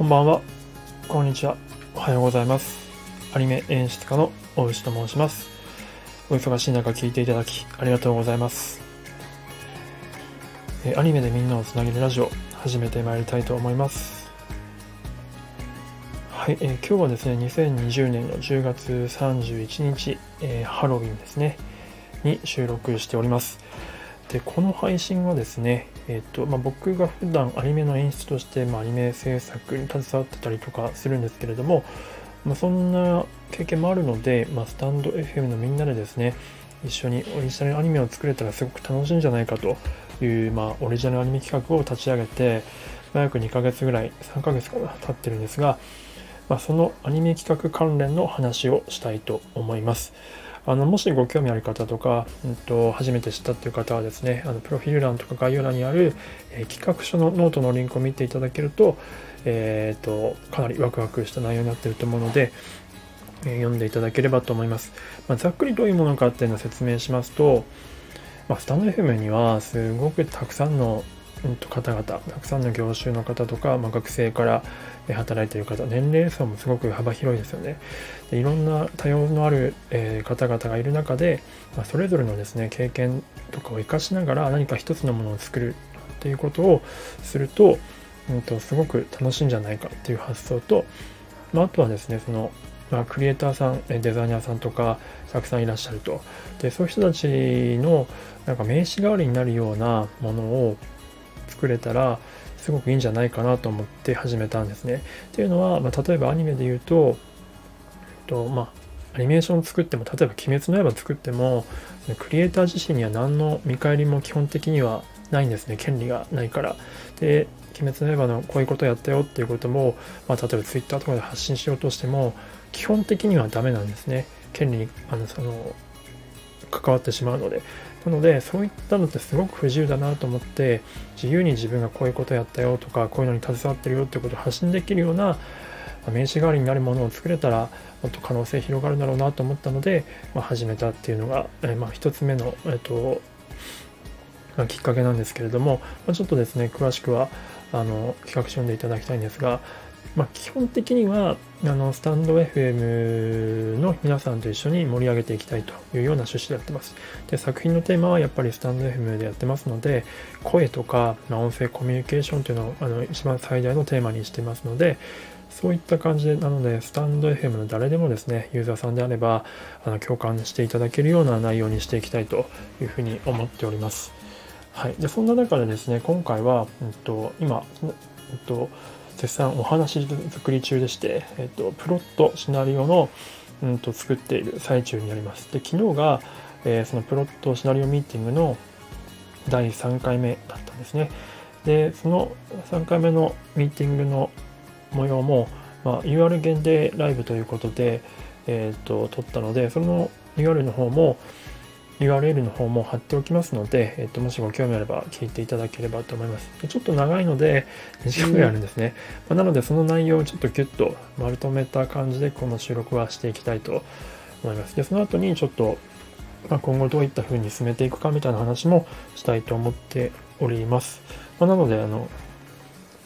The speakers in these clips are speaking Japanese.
こんばんは、こんにちは、おはようございます。アニメ演出家の大内と申します。お忙しい中聞いていただきありがとうございます。えアニメでみんなをつなげるラジオ、始めてまいりたいと思います。はい、えー今日はですね、2020年の10月31日、えーハロウィンですね、に収録しております。でこの配信はですね、えっとまあ、僕が普段アニメの演出として、まあ、アニメ制作に携わってたりとかするんですけれども、まあ、そんな経験もあるので、ま、スタンド FM のみんなでですね一緒にオリジナルアニメを作れたらすごく楽しいんじゃないかという、まあ、オリジナルアニメ企画を立ち上げて、まあ、約2ヶ月ぐらい3ヶ月かな経ってるんですが、まあ、そのアニメ企画関連の話をしたいと思います。あのもしご興味ある方とか、うん、と初めて知ったっていう方はですねあのプロフィール欄とか概要欄にある、えー企画書のノートのリンクを見ていただけると,、えー、とかなりワクワクした内容になってると思うので、え読んでいただければと思います、まあ、ざっくりどういうものかっていうのを説明しますと、まあ、スタンド FM にはすごくたくさんの、方々たくさんの業種の方とか、まあ、学生から働いている方年齢層もすごく幅広いですよね。でいろんな多様のある、えー方々がいる中で、まあ、それぞれのですね経験とかを生かしながら何か一つのものを作るっていうことをすると,、うん、とすごく楽しいんじゃないかっていう発想と、まあ、あとはですねその、まあ、クリエイターさんデザイナーさんとかたくさんいらっしゃると。でそういう人たちのなんか名刺代わりになるようなものを作れたらすごくいいんじゃないかなと思って始めたんですね。っていうのは、まあ、例えばアニメで言うと、えっとまあ、アニメーション作っても例えば「鬼滅の刃」作ってもクリエイター自身には何の見返りも基本的にはないんですね権利がないから。で「鬼滅の刃」のこういうことやったよっていうことも、まあ、例えば Twitter とかで発信しようとしても基本的にはダメなんですね権利にあのその関わってしまうのでなのでそういったのってすごく不自由だなと思って自由に自分がこういうことやったよとかこういうのに携わってるよってことを発信できるような名刺代わりになるものを作れたらもっと可能性広がるだろうなと思ったので、まあ、始めたっていうのが、えーまあ、一つ目の、えっとまあきっかけなんですけれども、ま、ちょっとですね詳しくはあの企画書読んでいただきたいんですが、まあ、基本的にはあのスタンド FM の皆さんと一緒に盛り上げていきたいというような趣旨でやってます。で作品のテーマはやっぱりスタンド FM でやってますので声とか、まあ、音声コミュニケーションというのをあの一番最大のテーマにしてますのでそういった感じでなのでスタンド FM の誰でもですねユーザーさんであればあの共感していただけるような内容にしていきたいというふうに思っております。はい、でそんな中でですね今回は、うん、と今、うんと絶賛お話作り中でして、えっと、プロットシナリオの、うん、と作っている最中になります。で昨日が、えーそのプロットシナリオミーティングの第3回目だったんですね。でその3回目のミーティングの模様も、まあ、UR 限定ライブということで、えー、と撮ったのでその UR の方も URL の方も貼っておきますので、えっと、もしご興味あれば聞いていただければと思います。ちょっと長いので、2時間ぐらいあるんですね。まあなので、その内容をちょっとギュッとまとめた感じで、この収録はしていきたいと思います。で、その後にちょっと、まあ、今後どういった風に進めていくかみたいな話もしたいと思っております。まあなので、あの、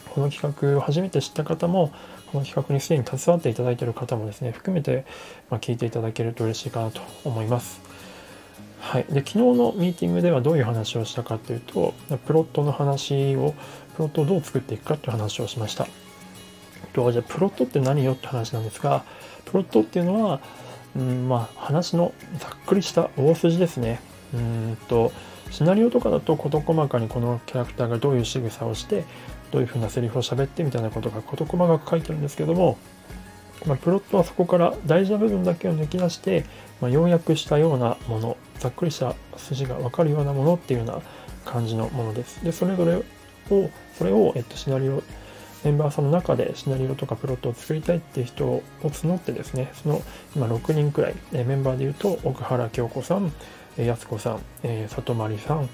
この企画を初めて知った方も、この企画にすでに携わっていただいている方もですね、含めて、ま、聞いていただけると嬉しいかなと思います。はい、で昨日のミーティングではどういう話をしたかというとプロットの話をプロットをどう作っていくかという話をしました。とじゃあプロットって何よって話なんですがプロットっていうのは、うんまあ、話のざっくりした大筋ですね。うんとシナリオとかだと事細かにこのキャラクターがどういう仕草をしてどういうふうなセリフを喋ってみたいなことが事細かく書いてるんですけどもまあ、プロットはそこから大事な部分だけを抜き出して、まあ、要約したようなものざっくりした筋が分かるようなものっていうような感じのものです。でそれぞれをそれを、えっと、シナリオメンバーさんの中でシナリオとかプロットを作りたいっていう人を募ってですねその今6人くらいえメンバーでいうと奥原京子さんえやすこさん、え、里まりさん、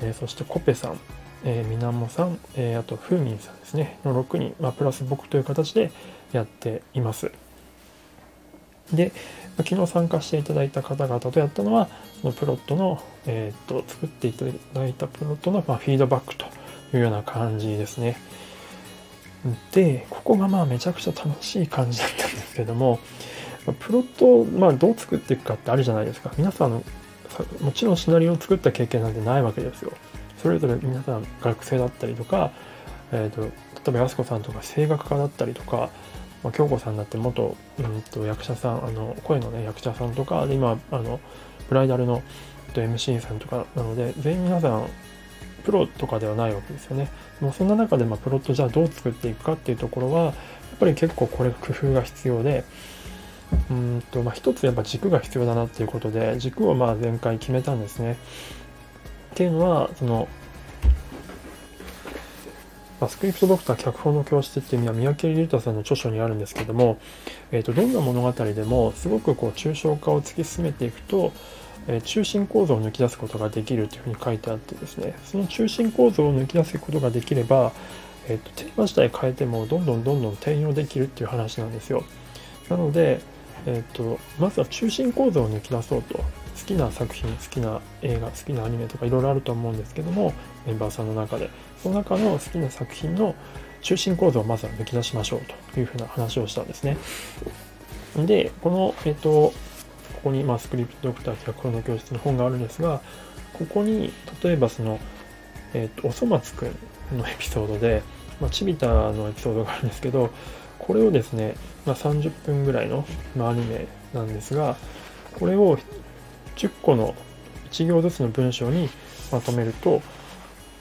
えそしてコペさんえー、みなもさん、えあとふうみんさんですね。の6人、まあ、プラス僕という形でやっています。で昨日参加していただいた方々とやったのはそのプロットの、えー、と作っていただいたプロットの、まあ、フィードバックというような感じですねで、ここがまあめちゃくちゃ楽しい感じだったんですけども、プロットをまあどう作っていくかってあるじゃないですか。皆さんの、もちろんシナリオを作った経験なんてないわけですよ。それぞれ皆さん学生だったりとか、えーと、例えば安子さんとか声楽家だったりとか、まあ、京子さんだって元、うんと、役者さんあの声のね役者さんとかで今あのブライダルの MC さんとかなので全員皆さんプロとかではないわけですよね。もうそんな中でまプロットじゃあどう作っていくかっていうところはやっぱり結構これ工夫が必要でうんとまあ一つやっぱ軸が必要だなっていうことで軸をまあ前回決めたんですね。っていうのはそのまスクリプトドクター脚本の教室っていう意味は三宅隆太さんの著書にあるんですけども、えー、とどんな物語でもすごくこう抽象化を突き進めていくと、えー、中心構造を抜き出すことができるというふうに書いてあってですねその中心構造を抜き出すことができれば、えー、とテーマ自体変えてもどんどんどんどん転用できるっていう話なんですよ。なので、えーと、まずは中心構造を抜き出そうと。好きな作品好きな映画好きなアニメとかいろいろあると思うんですけどもメンバーさんの中でその中の好きな作品の中心構造をまずは抜き出しましょうというふうな話をしたんですね。で、この、えっ、と、ここに、まあ、スクリプトドクター脚本の教室の本があるんですが、ここに、例えばその、えっ、と、おそ松くんのエピソードで、まあ、チビタのエピソードがあるんですけど、これをですね、まあ、30分ぐらいの、まあ、アニメなんですが、これを10個の1行ずつの文章にまとめると、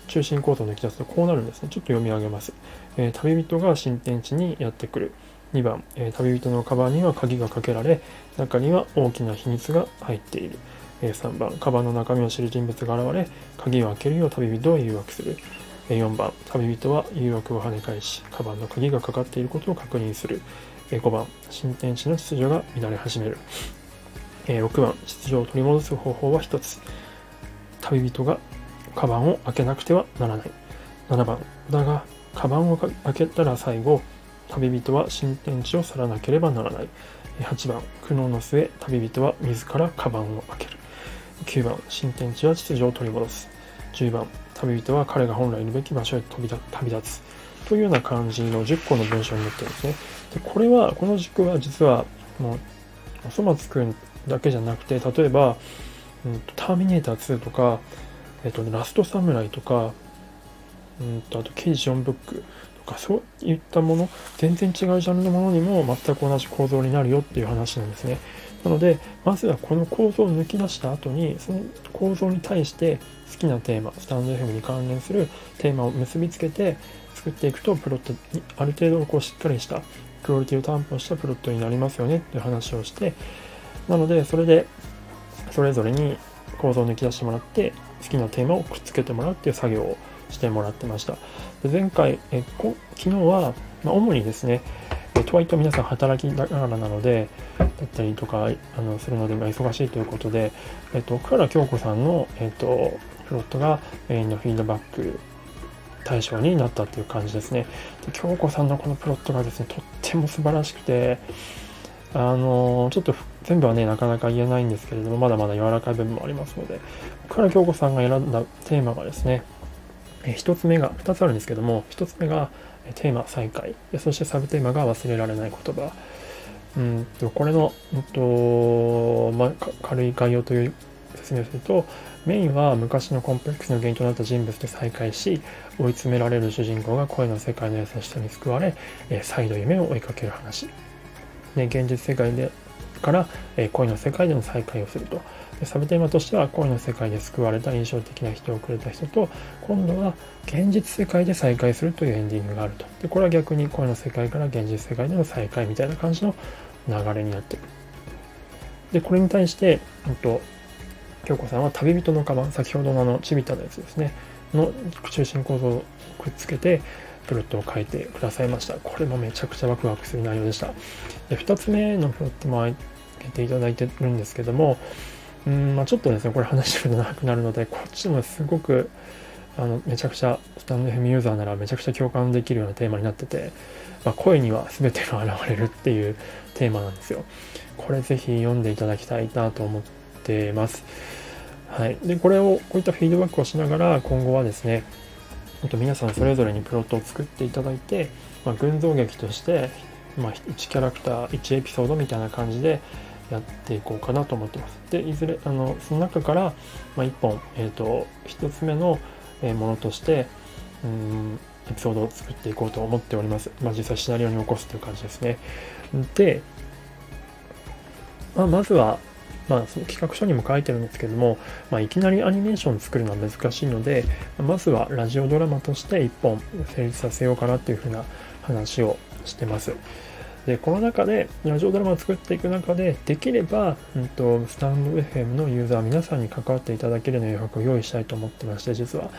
中心構造を抜き出すとこうなるんですね。ちょっと読み上げます。えー、旅人が新天地にやってくる。2番、えー、旅人のカバンには鍵がかけられ、中には大きな秘密が入っている。えー、3番、カバンの中身を知る人物が現れ、鍵を開けるよう旅人を誘惑する。え4番、旅人は誘惑を跳ね返し、カバンの鍵がかかっていることを確認する。え5番、新天地の秩序が乱れ始める。え6番、秩序を取り戻す方法は1つ。旅人がカバンを開けなくてはならない。7番、だが、カバンを開けたら最後、旅人は新天地を去らなければならない。8番、苦悩の末、旅人は自らカバンを開ける。9番、新天地は秩序を取り戻す。10番、旅人は彼が本来いるべき場所へ飛び旅立つ。というような感じの10個の文章になってるんですね。でこれは、この軸は実は、もう、おそ松くんだけじゃなくて、例えば、うん、ターミネーター2とか、えっと、ラストサムライとか、うんと、あと、ケイジ・ジョンブックとか、そういったもの、全然違うジャンルのものにも全く同じ構造になるよっていう話なんですね。なので、まずはこの構造を抜き出した後に、その構造に対して好きなテーマ、スタンド FM に関連するテーマを結びつけて作っていくと、プロットにある程度こうしっかりしたクオリティを担保したプロットになりますよねっていう話をして、なので、それでそれぞれに構造を抜き出してもらって、好きなテーマをくっつけてもらうっていう作業をしてもらってました。で前回えこ、昨日は、まあ、主にですね、とはいって皆さん働きながらなので、だったりとかあのするので、忙しいということで、えっと、奥原京子さんの、えっと、プロットがメインのフィードバック対象になったっていう感じですね。で京子さんのこのプロットがですね、とっても素晴らしくて、あのちょっと全部はね、なかなか言えないんですけれども、まだまだ柔らかい部分もありますので、岡原京子さんが選んだテーマがですね、え1つ目が、2つあるんですけども、1つ目がテーマ再開、そしてサブテーマが忘れられない言葉。うんとこれの、うんとまあ、軽い概要という説明をすると、メインは昔のコンプレックスの原因となった人物で再会し、追い詰められる主人公が声の世界の優しさに救われ、え再度夢を追いかける話。ね、現実世界でから、え恋の世界での再会をすると。でサブテーマとしては恋の世界で救われた印象的な人をくれた人と今度は現実世界で再会するというエンディングがあるとでこれは逆に恋の世界から現実世界での再会みたいな感じの流れになっているでこれに対して、えっと、京子さんは旅人のカバン先ほどのあのちびたのやつですねの中心構造をくっつけてプロットを書いてくださいました。これもめちゃくちゃワクワクする内容でした。で2つ目のプロットも開けていただいてるんですけども、うんまあ、ちょっとですね、これ話してると長くなるので、こっちもすごくあのめちゃくちゃスタンド FM ユーザーならめちゃくちゃ共感できるようなテーマになってて、まあ、声には全てが現れるっていうテーマなんですよ。これぜひ読んでいただきたいなと思ってます。はい。で、これを、こういったフィードバックをしながら、今後はですね、と皆さんそれぞれにプロットを作っていただいて、まあ、群像劇として、まあ、1キャラクター1エピソードみたいな感じでやっていこうかなと思ってます。でいずれあのその中から、まあ、1本、えーと、1つ目のものとしてうんエピソードを作っていこうと思っております。まあ、実際シナリオに起こすという感じですね。で、まあ、まずはまあ、その企画書にも書いてるんですけども、まあ、いきなりアニメーション作るのは難しいので、まずはラジオドラマとして1本成立させようかなっていうふうな話をしてます。で、この中で、ラジオドラマを作っていく中で、できれば、うんと、スタンド FM のユーザー皆さんに関わっていただけるような余白を用意したいと思ってまして、実は、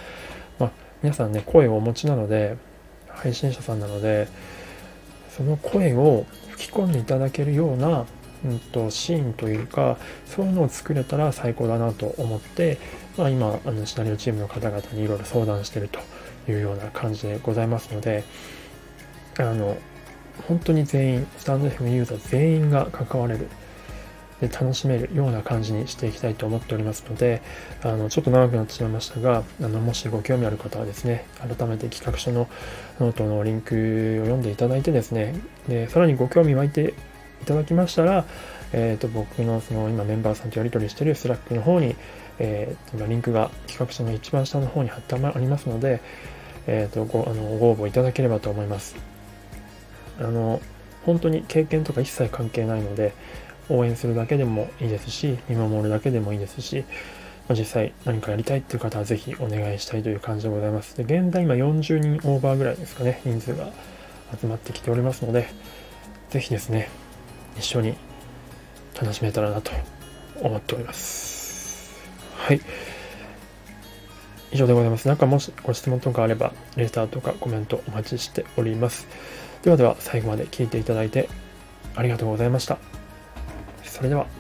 まあ、皆さんね、声をお持ちなので、配信者さんなので、その声を吹き込んでいただけるようなうんと、シーンというかそういうのを作れたら最高だなと思って、まあ、今あのシナリオチームの方々にいろいろ相談してるというような感じでございますのであの本当に全員スタンド FM ユーザー全員が関われるで楽しめるような感じにしていきたいと思っておりますのであのちょっと長くなってしまいましたがあのもしご興味ある方はですね改めて企画書のノートのリンクを読んでいただいてですねでさらにご興味湧いていただきましたら、え、ー、と、僕のその今メンバーさんとやり取りしているスラックの方に、え、ー、と、リンクが企画書の一番下の方に貼ってありますので、え、ー、と、ご、あの、ご応募いただければと思います。あの、本当に経験とか一切関係ないので、応援するだけでもいいですし、見守るだけでもいいですし、実際何かやりたいっていう方はぜひお願いしたいという感じでございます。で、現在今40人オーバーぐらいですかね、人数が集まってきておりますので、ぜひですね、一緒に楽しめたらなと思っております。はい。以上でございます。なんかもしご質問とかあれば、レターとかコメントお待ちしております。ではでは最後まで聞いていただいてありがとうございました。それでは。